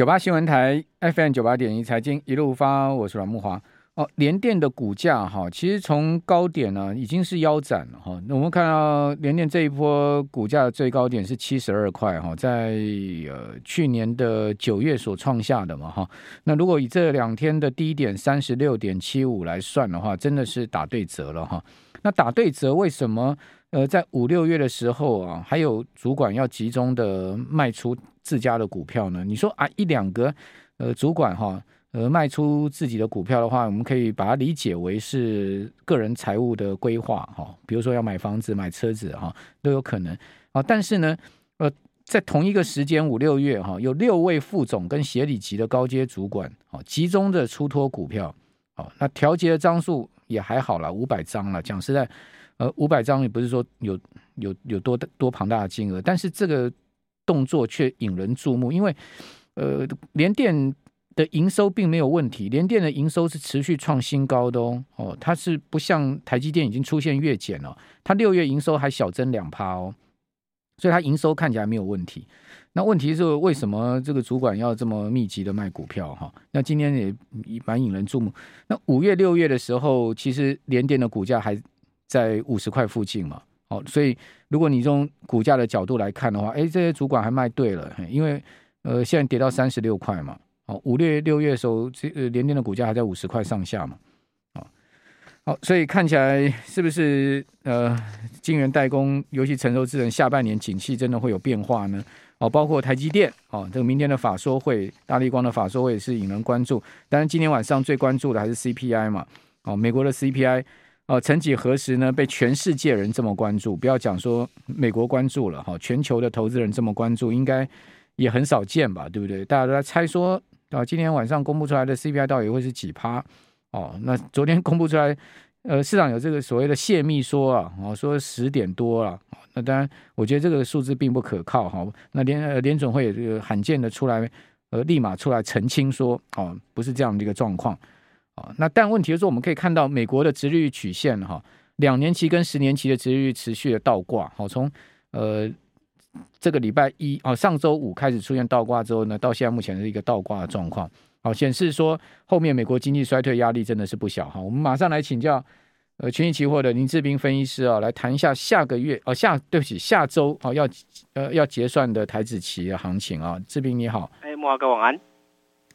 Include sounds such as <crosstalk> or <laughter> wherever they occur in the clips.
九八新闻台 FM 九八点一财经一路发，我是阮木华。哦，联电的股价哈，其实从高点呢已经是腰斩了哈。那我们看到联电这一波股价的最高点是七十二块哈，在呃去年的九月所创下的嘛哈。那如果以这两天的低点三十六点七五来算的话，真的是打对折了哈。那打对折为什么？呃，在五六月的时候啊，还有主管要集中的卖出自家的股票呢。你说啊，一两个呃主管哈，呃卖出自己的股票的话，我们可以把它理解为是个人财务的规划哈，比如说要买房子、买车子哈，都有可能啊。但是呢，呃，在同一个时间五六月哈，有六位副总跟协理级的高阶主管啊，集中的出脱股票，好，那调节的张数也还好了，五百张了。讲实在。呃，五百张也不是说有有有多多庞大的金额，但是这个动作却引人注目，因为呃，联电的营收并没有问题，联电的营收是持续创新高的哦，哦，它是不像台积电已经出现月减了，它六月营收还小增两趴哦，所以它营收看起来没有问题。那问题是为什么这个主管要这么密集的卖股票哈？那今天也蛮引人注目。那五月六月的时候，其实联电的股价还。在五十块附近嘛，哦，所以如果你从股价的角度来看的话，哎，这些主管还卖对了，因为呃，现在跌到三十六块嘛，哦，五月六月的时候，这呃联电的股价还在五十块上下嘛，啊，好，所以看起来是不是呃，晶圆代工，尤其成熟智能，下半年景气真的会有变化呢？哦，包括台积电，哦，这个明天的法说会，大力光的法说会也是引人关注，当然今天晚上最关注的还是 CPI 嘛，哦，美国的 CPI。哦，曾几何时呢？被全世界人这么关注，不要讲说美国关注了哈，全球的投资人这么关注，应该也很少见吧？对不对？大家都在猜说啊，今天晚上公布出来的 CPI 到底会是几趴？哦，那昨天公布出来，呃，市场有这个所谓的泄密说啊，哦，说十点多了。那当然，我觉得这个数字并不可靠哈。那联呃联准会也这个罕见的出来，呃，立马出来澄清说，哦，不是这样的一个状况。那但问题就是，我们可以看到美国的殖利率曲线哈，两年期跟十年期的殖利率持续的倒挂。好，从呃这个礼拜一哦，上周五开始出现倒挂之后呢，到现在目前是一个倒挂的状况。好，显示说后面美国经济衰退压力真的是不小哈。我们马上来请教呃群益期货的林志斌分析师啊，来谈一下下个月哦下对不起下周哦要呃要结算的台指期的行情啊。志斌你好，哎，慕驊哥晚安。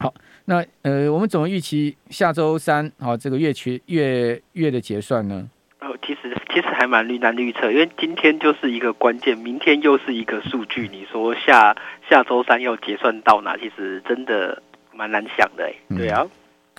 好，那呃，我们怎么预期下周三好、哦、这个月期月月的结算呢？哦，其实其实还蛮难预测，因为今天就是一个关键，明天又是一个数据。你说下下周三要结算到哪？其实真的蛮难想的，哎，对啊、嗯。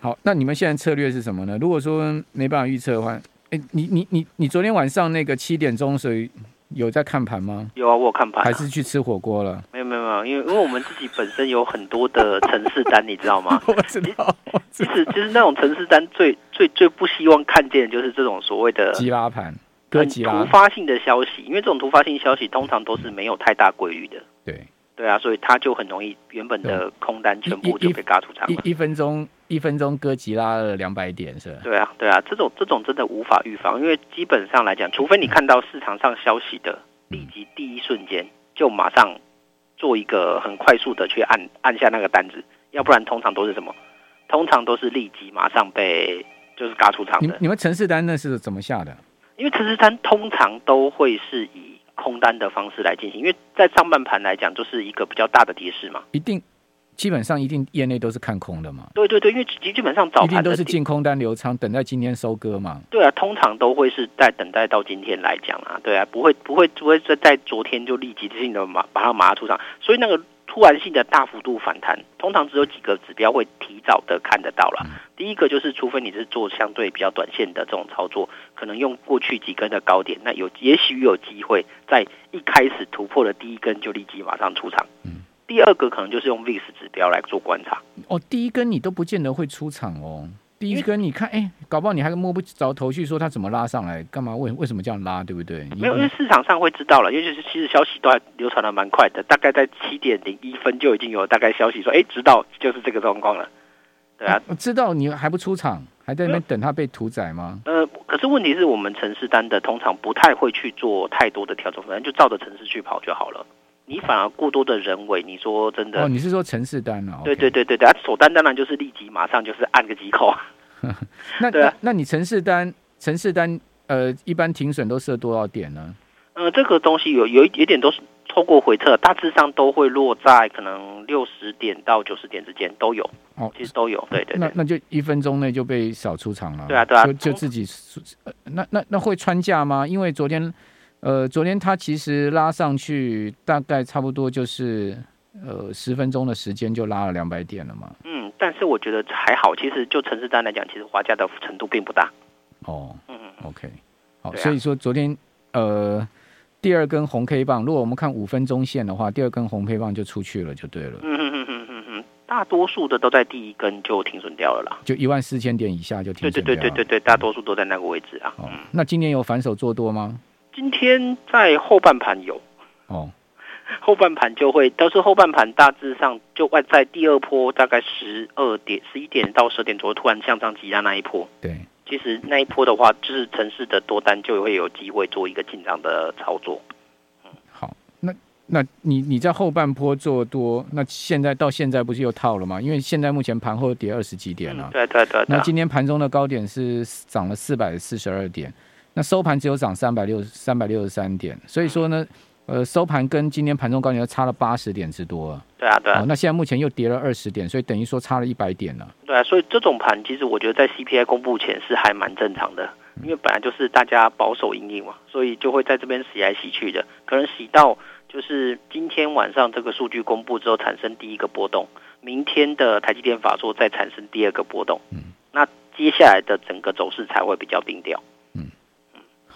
好，那你们现在策略是什么呢？如果说没办法预测的话，哎，你你你你昨天晚上那个七点钟所以。有在看盘吗？有啊，我有看盘、啊。还是去吃火锅了？没有没有没有，因为因为我们自己本身有很多的城市单，你知道吗？<laughs> 我知道。其实其实那种城市单最最最不希望看见的就是这种所谓的急拉盘，很突发性的消息，因为这种突发性消息通常都是没有太大规律的。对。对啊，所以他就很容易原本的空单全部就被嘎出场了。一一分钟一分钟哥吉拉了两百点是吧？对啊对啊，这种这种真的无法预防，因为基本上来讲，除非你看到市场上消息的立即第一瞬间就马上做一个很快速的去按按下那个单子，要不然通常都是什么？通常都是立即马上被就是嘎出场的。你，你们城市单那是怎么下的？因为城市单通常都会是以。空单的方式来进行，因为在上半盘来讲，就是一个比较大的跌势嘛。一定，基本上一定业内都是看空的嘛。对对对，因为基本上早盘一定都是进空单留仓，等待今天收割嘛。对啊，通常都会是在等待到今天来讲啊。对啊，不会不会不会在在昨天就立即性的马把它马上出场，所以那个。突然性的大幅度反弹，通常只有几个指标会提早的看得到了。第一个就是，除非你是做相对比较短线的这种操作，可能用过去几根的高点，那有也许有机会在一开始突破的第一根就立即马上出场。第二个可能就是用 VIX 指标来做观察。哦，第一根你都不见得会出场哦。第一根你看，哎，搞不好你还摸不着头绪，说它怎么拉上来，干嘛？为为什么这样拉，对不对？没有，因为市场上会知道了，尤其是其实消息都还流传的蛮快的，大概在七点零一分就已经有大概消息说，哎，知道就是这个状况了。对啊，知道你还不出场，还在那边等它被屠宰吗？呃，可是问题是我们城市单的通常不太会去做太多的调整，反正就照着城市去跑就好了。你反而过多的人为，你说真的？哦，你是说城市单啊？对对对对对，啊，首单当然就是立即马上就是按个几口。<laughs> 那对、啊、那那你城市单城市单呃，一般停损都设多少点呢？呃，这个东西有有一有点都是透过回撤，大致上都会落在可能六十点到九十点之间都有。哦，其实都有，对对，对。那那就一分钟内就被扫出场了。对啊对啊，就就自己，呃、那那那会穿价吗？因为昨天。呃，昨天它其实拉上去，大概差不多就是呃十分钟的时间就拉了两百点了嘛。嗯，但是我觉得还好，其实就城市单来讲，其实滑价的程度并不大。哦，嗯，OK，好，啊、所以说昨天呃第二根红 K 棒，如果我们看五分钟线的话，第二根红 K 棒就出去了，就对了。嗯嗯嗯嗯嗯，大多数的都在第一根就停损掉了啦，就一万四千点以下就停损掉了。对对对对对对，大多数都在那个位置啊。哦，那今年有反手做多吗？今天在后半盘有哦，后半盘就会，都是后半盘大致上就外在第二波大概十二点、十一点到十点左右突然向上急拉那一波，对，其实那一波的话，就是城市的多单就会有机会做一个进场的操作。嗯，好，那那你你在后半波做多，那现在到现在不是又套了吗？因为现在目前盘后跌二十几点了，嗯，对对对，对。那今天盘中的高点是涨了四百四十二点。那收盘只有涨三百六三百六十三点，所以说呢，呃，收盘跟今天盘中高点差了八十点之多。对啊，对啊。那现在目前又跌了二十点，所以等于说差了一百点了。对啊，所以这种盘其实我觉得在 CPI 公布前是还蛮正常的，因为本来就是大家保守因应嘛，所以就会在这边洗来洗去的，可能洗到就是今天晚上这个数据公布之后产生第一个波动，明天的台积电法说再产生第二个波动，嗯，那接下来的整个走势才会比较冰调。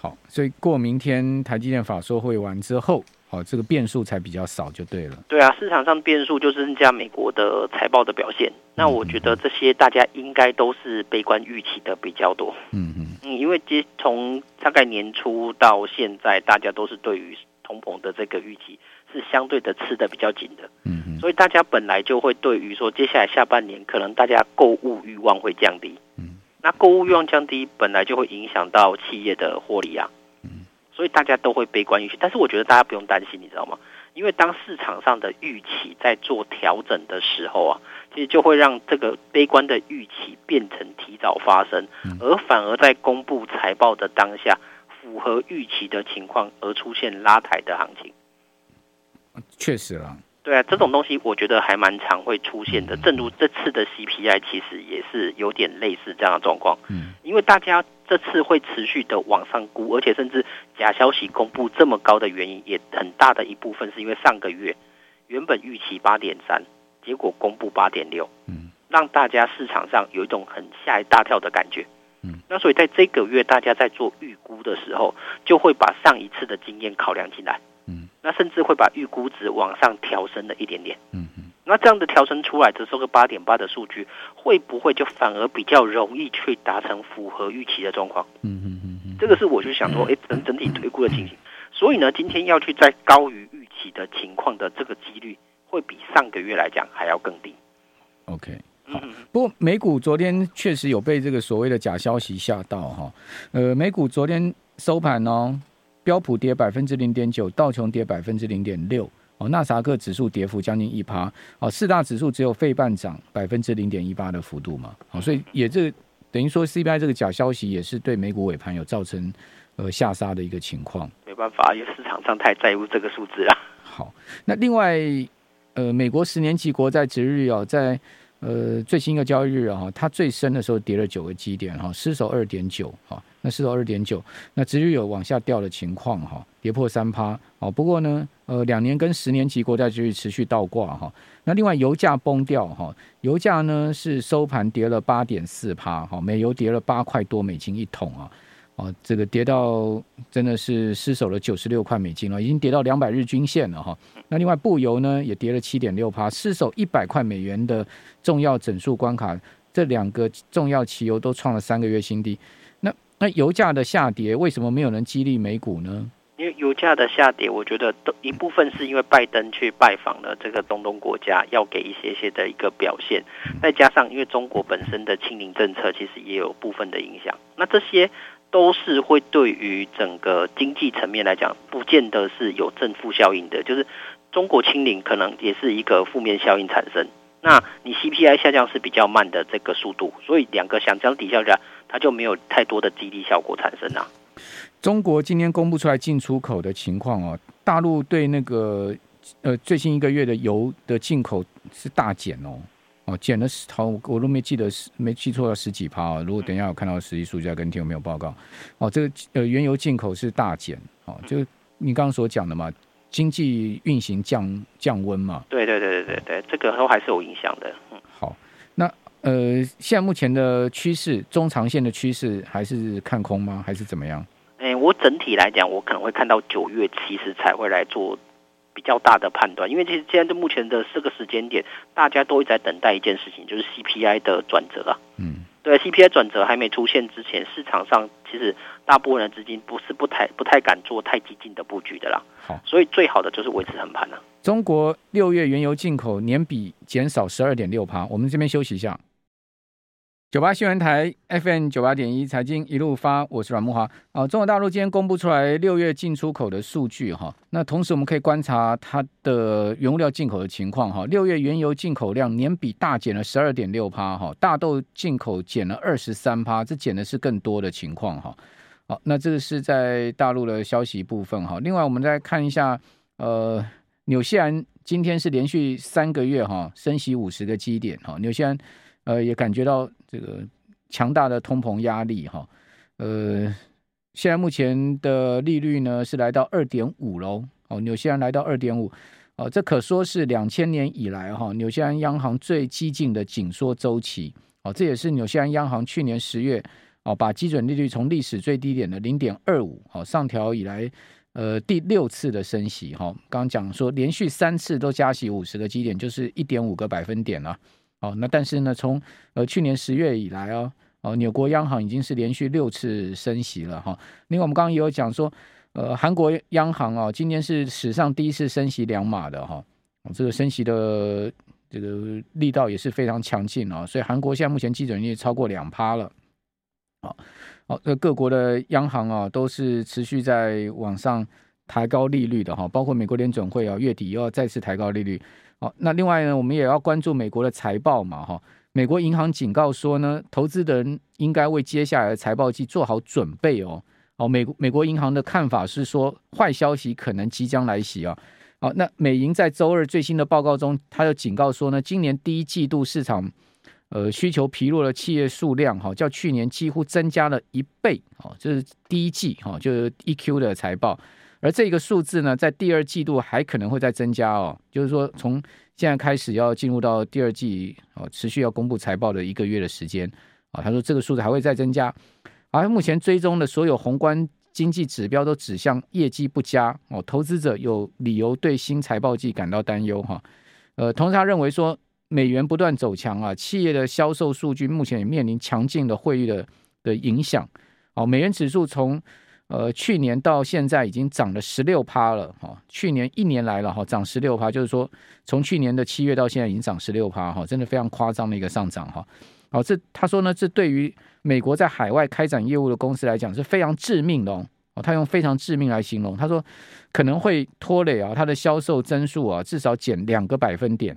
好，所以过明天台积电法说会完之后，好，这个变数才比较少，就对了。对啊，市场上变数就是人家美国的财报的表现。那我觉得这些大家应该都是悲观预期的比较多。嗯嗯嗯，因为接从大概年初到现在，大家都是对于通膨的这个预期是相对的吃的比较紧的。嗯嗯，所以大家本来就会对于说接下来下半年可能大家购物欲望会降低。嗯。那购物欲望降低，本来就会影响到企业的获利啊，嗯，所以大家都会悲观预期。但是我觉得大家不用担心，你知道吗？因为当市场上的预期在做调整的时候啊，其实就会让这个悲观的预期变成提早发生，而反而在公布财报的当下，符合预期的情况而出现拉抬的行情。确实啊。对啊，这种东西我觉得还蛮常会出现的。正如这次的 CPI，其实也是有点类似这样的状况。嗯，因为大家这次会持续的往上估，而且甚至假消息公布这么高的原因，也很大的一部分是因为上个月原本预期八点三，结果公布八点六，嗯，让大家市场上有一种很吓一大跳的感觉。嗯，那所以在这个月大家在做预估的时候，就会把上一次的经验考量进来。那甚至会把预估值往上调升了一点点。嗯嗯。那这样的调升出来的这个八点八的数据，会不会就反而比较容易去达成符合预期的状况？嗯嗯嗯嗯。这个是我就想说，哎，整整体推估的情形。所以呢，今天要去在高于预期的情况的这个几率，会比上个月来讲还要更低。OK，好。不过美股昨天确实有被这个所谓的假消息吓到哈。呃，美股昨天收盘哦。标普跌百分之零点九，道琼跌百分之零点六，哦，纳萨克指数跌幅将近一趴，哦，四大指数只有费半涨百分之零点一八的幅度嘛，哦，所以也这等于说 CPI 这个假消息也是对美股尾盘有造成呃下杀的一个情况。没办法，因为市场上太在乎这个数字了。好，那另外呃，美国十年期国债殖利率啊，在呃最新一个交易日啊，它最深的时候跌了九个基点哈，失守二点九哈。那失守二点九，那殖利率有往下掉的情况哈，跌破三趴哦。不过呢，呃，两年跟十年期国债殖利率持续倒挂哈。那另外油价崩掉哈，油价呢是收盘跌了八点四趴哈，美油跌了八块多美金一桶啊，哦，这个跌到真的是失守了九十六块美金了，已经跌到两百日均线了哈。那另外布油呢也跌了七点六趴，失守一百块美元的重要整数关卡，这两个重要期油都创了三个月新低。那那油价的下跌为什么没有人激励美股呢？因为油价的下跌，我觉得都一部分是因为拜登去拜访了这个中东国家，要给一些些的一个表现，再加上因为中国本身的清零政策，其实也有部分的影响。那这些都是会对于整个经济层面来讲，不见得是有正负效应的，就是中国清零可能也是一个负面效应产生。那你 CPI 下降是比较慢的这个速度，所以两个相相抵消下，它就没有太多的激励效果产生啊。中国今天公布出来进出口的情况哦，大陆对那个呃最新一个月的油的进口是大减哦，哦减了十好，我都没记得是没记错了十几趴啊。如果等一下有看到实际数据，要跟听有没有报告？哦，这个呃原油进口是大减哦，就你刚刚所讲的嘛。经济运行降降温嘛？对对对对对对，这个都还是有影响的。嗯，好，那呃，现在目前的趋势，中长线的趋势还是看空吗？还是怎么样？哎，我整体来讲，我可能会看到九月其实才会来做比较大的判断，因为其实现在目前的这个时间点，大家都一直在等待一件事情，就是 CPI 的转折啊。嗯。对 CPI 转折还没出现之前，市场上其实大部分的资金不是不太不太敢做太激进的布局的啦。好，所以最好的就是维持横盘了。中国六月原油进口年比减少十二点六趴，我们这边休息一下。九八新闻台 FM 九八点一财经一路发，我是阮慕华。啊，中国大陆今天公布出来六月进出口的数据哈，那同时我们可以观察它的原物料进口的情况哈。六月原油进口量年比大减了十二点六趴哈，大豆进口减了二十三趴，这减的是更多的情况哈。好，那这个是在大陆的消息部分哈。另外，我们再看一下，呃，纽西兰今天是连续三个月哈升息五十个基点哈，纽西兰。呃，也感觉到这个强大的通膨压力哈。呃，现在目前的利率呢是来到二点五喽。哦，纽西兰来到二点五，哦，这可说是两千年以来哈纽西兰央行最激进的紧缩周期。哦，这也是纽西兰央行去年十月哦把基准利率从历史最低点的零点二五哦上调以来，呃第六次的升息哈。刚讲说连续三次都加息五十个基点，就是一点五个百分点了。哦，那但是呢，从呃去年十月以来哦，哦，纽国央行已经是连续六次升息了哈。另外，我们刚刚也有讲说，呃，韩国央行啊，今年是史上第一次升息两码的哈。这个升息的这个力道也是非常强劲啊，所以韩国现在目前基准利率超过两趴了。好，好，这各国的央行啊，都是持续在往上抬高利率的哈，包括美国联准会啊，月底又要再次抬高利率。好，那另外呢，我们也要关注美国的财报嘛，哈。美国银行警告说呢，投资的人应该为接下来的财报季做好准备哦。哦，美美国银行的看法是说，坏消息可能即将来袭啊。好，那美银在周二最新的报告中，他又警告说呢，今年第一季度市场呃需求疲弱的企业数量哈，较去年几乎增加了一倍。哦，这是第一季哈，就是 1Q 的财报。而这个数字呢，在第二季度还可能会再增加哦，就是说从现在开始要进入到第二季哦，持续要公布财报的一个月的时间啊，他说这个数字还会再增加，而目前追踪的所有宏观经济指标都指向业绩不佳哦，投资者有理由对新财报季感到担忧哈，呃，同时他认为说美元不断走强啊，企业的销售数据目前也面临强劲的汇率的的影响。哦，美元指数从呃，去年到现在已经涨了十六趴了哈，去年一年来了哈，涨十六趴，就是说从去年的七月到现在已经涨十六趴哈，真的非常夸张的一个上涨哈。好，这他说呢，这对于美国在海外开展业务的公司来讲是非常致命的哦。他用非常致命来形容，他说可能会拖累啊，他的销售增速啊，至少减两个百分点。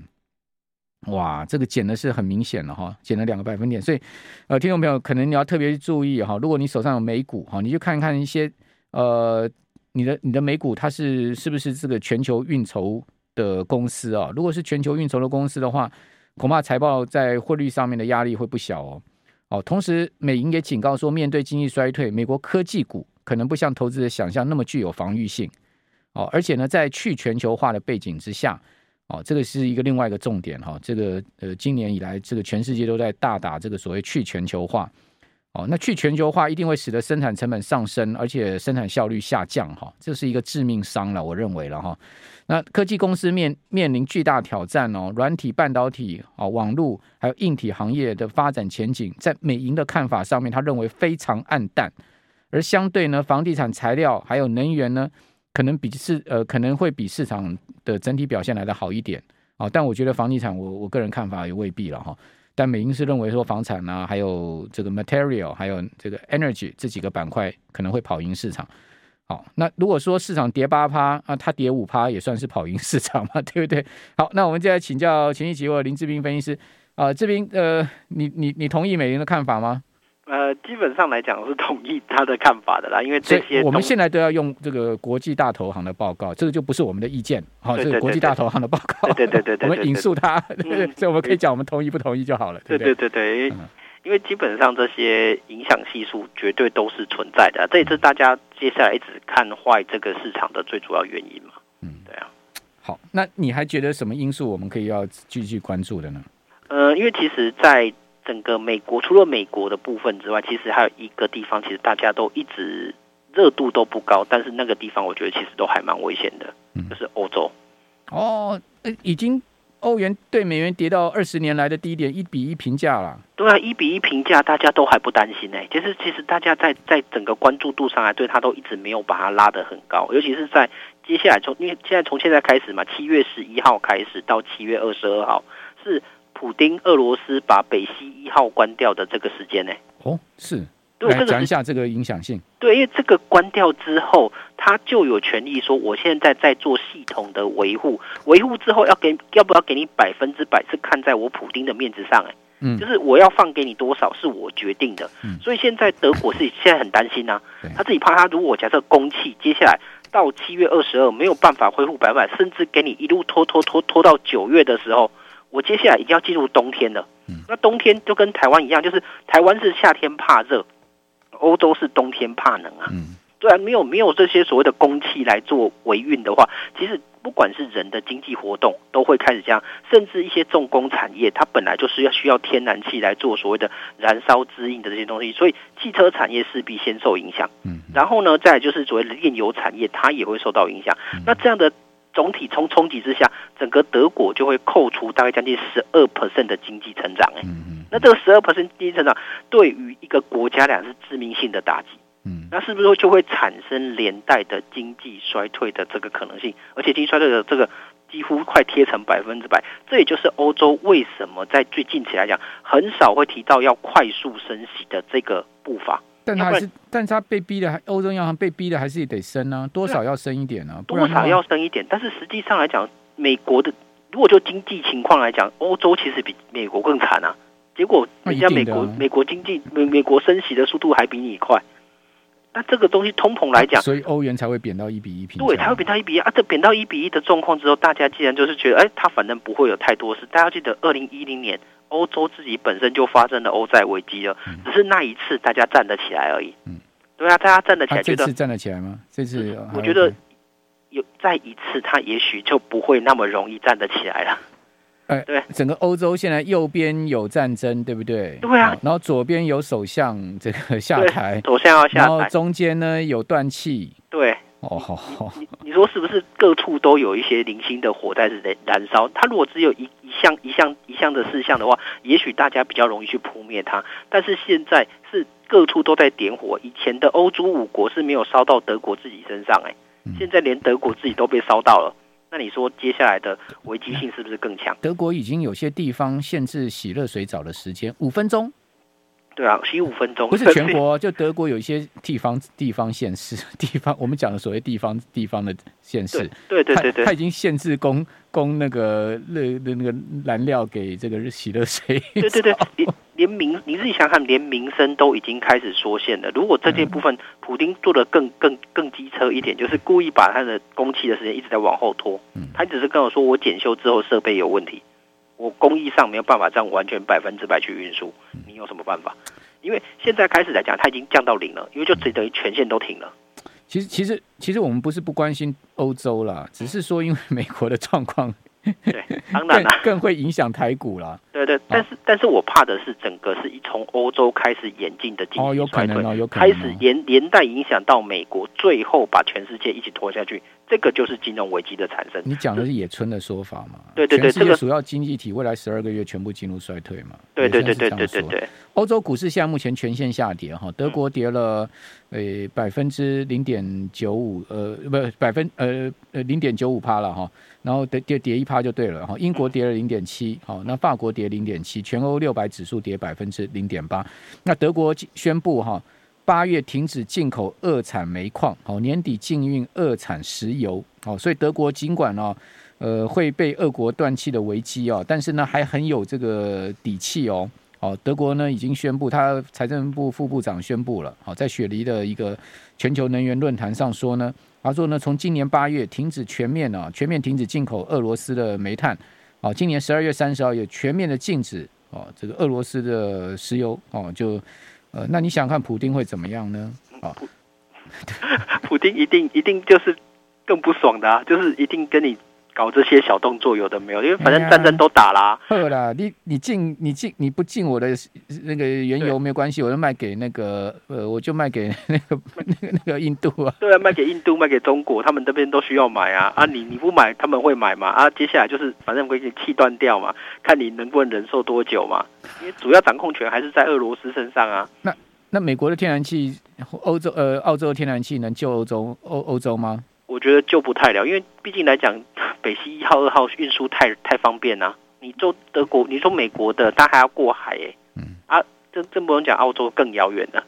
哇，这个减的是很明显了哈，减了两个百分点，所以呃，听众朋友可能你要特别注意哈，如果你手上有美股哈，你就看看一些呃，你的你的美股它是是不是这个全球运筹的公司啊？如果是全球运筹的公司的话，恐怕财报在汇率上面的压力会不小哦。哦，同时美银也警告说，面对经济衰退，美国科技股可能不像投资者想象那么具有防御性哦，而且呢，在去全球化的背景之下。哦，这个是一个另外一个重点哈。这个呃，今年以来，这个全世界都在大打这个所谓去全球化。哦，那去全球化一定会使得生产成本上升，而且生产效率下降哈。这是一个致命伤了，我认为了哈。那科技公司面面临巨大挑战哦，软体、半导体、啊网络还有硬体行业的发展前景，在美银的看法上面，他认为非常暗淡。而相对呢，房地产、材料还有能源呢，可能比市呃可能会比市场的整体表现来得好一点啊，但我觉得房地产我我个人看法也未必了哈。但美银是认为说房产啊，还有这个 material，还有这个 energy 这几个板块可能会跑赢市场。好，那如果说市场跌八趴啊，它跌五趴也算是跑赢市场嘛，<laughs> 对不对？好，那我们接下来请教前期期货林志斌分析师啊，志斌呃，你你你同意美林的看法吗？呃，基本上来讲是同意他的看法的啦，因为这些我们现在都要用这个国际大投行的报告，这个就不是我们的意见，好，这个国际大投行的报告，对对对对，我们引述他，所以我们可以讲我们同意不同意就好了，对对对？对，因为基本上这些影响系数绝对都是存在的，这也是大家接下来一直看坏这个市场的最主要原因嘛，嗯，对啊。好，那你还觉得什么因素我们可以要继续关注的呢？呃，因为其实，在整个美国除了美国的部分之外，其实还有一个地方，其实大家都一直热度都不高，但是那个地方我觉得其实都还蛮危险的，就是欧洲。哦，已经欧元对美元跌到二十年来的低点，一比一平价了。对啊，一比一平价，大家都还不担心呢。其实，其实大家在在整个关注度上来，对它都一直没有把它拉得很高，尤其是在接下来从因为现在从现在开始嘛，七月十一号开始到七月二十二号是。普丁，俄罗斯把北溪一号关掉的这个时间呢？哦，是，来讲一下这个影响性。对，因为这个关掉之后，他就有权利说，我现在在做系统的维护，维护之后要给要不要给你百分之百，是看在我普丁的面子上，哎，嗯，就是我要放给你多少是我决定的。嗯，所以现在德国是 <coughs> 现在很担心呐、啊，他自己怕他如果假设供气接下来到七月二十二没有办法恢复百分百，甚至给你一路拖拖拖拖到九月的时候。我接下来已经要进入冬天了，嗯那冬天就跟台湾一样，就是台湾是夏天怕热，欧洲是冬天怕冷啊。嗯对啊，没有没有这些所谓的供气来做维运的话，其实不管是人的经济活动都会开始这样，甚至一些重工产业，它本来就是要需要天然气来做所谓的燃烧支应的这些东西，所以汽车产业势必先受影响。嗯然后呢，再来就是所谓的炼油产业，它也会受到影响。那这样的。总体冲冲击之下，整个德国就会扣除大概将近十二 percent 的经济成长。哎，那这个十二 percent 经济成长对于一个国家来讲是致命性的打击。嗯，那是不是就会产生连带的经济衰退的这个可能性？而且经济衰退的这个几乎快贴成百分之百。这也就是欧洲为什么在最近期来讲，很少会提到要快速升息的这个步伐。但他还是，但是他被逼的，欧洲央行被逼的还是得升呢、啊，多少要升一点呢、啊？多少要升一点，但是实际上来讲，美国的如果就经济情况来讲，欧洲其实比美国更惨啊。结果人家美国美国经济美美国升息的速度还比你快，那这个东西通膨来讲，所以欧元才会贬到一比一平。对，才会贬到一比一啊。这贬到一比一的状况之后，大家既然就是觉得，哎，它反正不会有太多事。大家记得二零一零年。欧洲自己本身就发生了欧债危机了，只是那一次大家站得起来而已。嗯，对啊，大家站得起来，觉得、啊、这次站得起来吗？这次我觉得有再一次，他也许就不会那么容易站得起来了。哎，对，整个欧洲现在右边有战争，对不对？对啊，然后左边有首相这个下台，首相要下台，然后中间呢有断气，对。哦，好好，你你说是不是各处都有一些零星的火在燃燃烧？它如果只有一一项一项一项的事项的话，也许大家比较容易去扑灭它。但是现在是各处都在点火，以前的欧洲五国是没有烧到德国自己身上，哎，现在连德国自己都被烧到了。那你说接下来的危机性是不是更强？德国已经有些地方限制洗热水澡的时间五分钟。对啊，十五分钟。不是全国，就德国有一些地方地方县市 <laughs> 地方，我们讲的所谓地方地方的县市，对对对对，他已经限制供供那个热的那个燃料给这个洗热水。对对对，<laughs> 连连民你自己想想，连民生都已经开始缩限了。如果这些部分普丁做的更更更机车一点，就是故意把他的供气的时间一直在往后拖，嗯。他只是跟我说我检修之后设备有问题。我工艺上没有办法这样完全百分之百去运输，你有什么办法？因为现在开始来讲，它已经降到零了，因为就只等于全线都停了。其实，其实，其实我们不是不关心欧洲啦，只是说因为美国的状况。对，<laughs> 当然了，更会影响台股啦。对对，但是但是我怕的是整个是一从欧洲开始演进的经济衰退，哦，有可能哦，有可能开始连连带影响到美国，最后把全世界一起拖下去，这个就是金融危机的产生。你讲的是野村的说法嘛？对对对，这个主要经济体未来十二个月全部进入衰退嘛？对对对对对对对。欧洲股市现在目前全线下跌哈，德国跌了呃百分之零点九五，呃不百分呃呃零点九五趴了哈。然后跌跌跌一趴就对了哈，英国跌了零点七，好，那法国跌零点七，全欧六百指数跌百分之零点八。那德国宣布哈，八月停止进口二产煤矿，好，年底禁运二产石油，好，所以德国尽管呢，呃，会被俄国断气的危机哦，但是呢，还很有这个底气哦，好，德国呢已经宣布，他财政部副部长宣布了，好，在雪梨的一个全球能源论坛上说呢，他说呢，从今年八月停止全面啊，全面停止进口俄罗斯的煤炭，好，今年十二月三十号也全面的禁止哦，这个俄罗斯的石油哦，就。呃，那你想看普丁会怎么样呢？啊，普 <laughs> 丁一定一定就是更不爽的啊，就是一定跟你。搞这些小动作有的没有，因为反正战争都打啦。好啦，你你进你进你不进我的那个原油没有关系，我就卖给那个呃，我就卖给 <laughs> 那个那个那个印度啊。对啊，卖给印度，卖给中国，他们这边都需要买啊啊！你你不买，他们会买嘛啊？接下来就是反正会给你气断掉嘛，看你能不能忍受多久嘛。因为主要掌控权还是在俄罗斯身上啊。那那美国的天然气，欧洲呃澳洲的天然气能救欧洲欧欧洲吗？我觉得就不太了，因为毕竟来讲。<laughs> 北溪一号、二号运输太太方便啦、啊，你做德国，你说美国的，它还要过海哎，嗯啊，这这不用讲，澳洲更遥远了，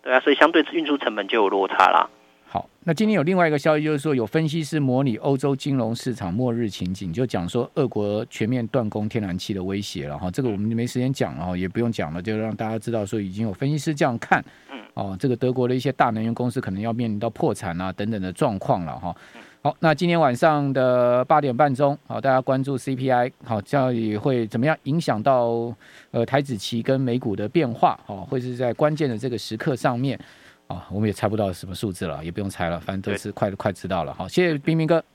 对啊，所以相对运输成本就有落差啦。好，那今天有另外一个消息，就是说有分析师模拟欧洲金融市场末日情景，就讲说俄国全面断供天然气的威胁了哈，这个我们没时间讲了哈，也不用讲了，就让大家知道说已经有分析师这样看，嗯，哦，这个德国的一些大能源公司可能要面临到破产啊等等的状况了哈。好，那今天晚上的八点半钟，好，大家关注 CPI，好，这样也会怎么样影响到呃台子期跟美股的变化，好，会是在关键的这个时刻上面，啊，我们也猜不到什么数字了，也不用猜了，反正都是快快知道了，好，谢谢冰冰哥。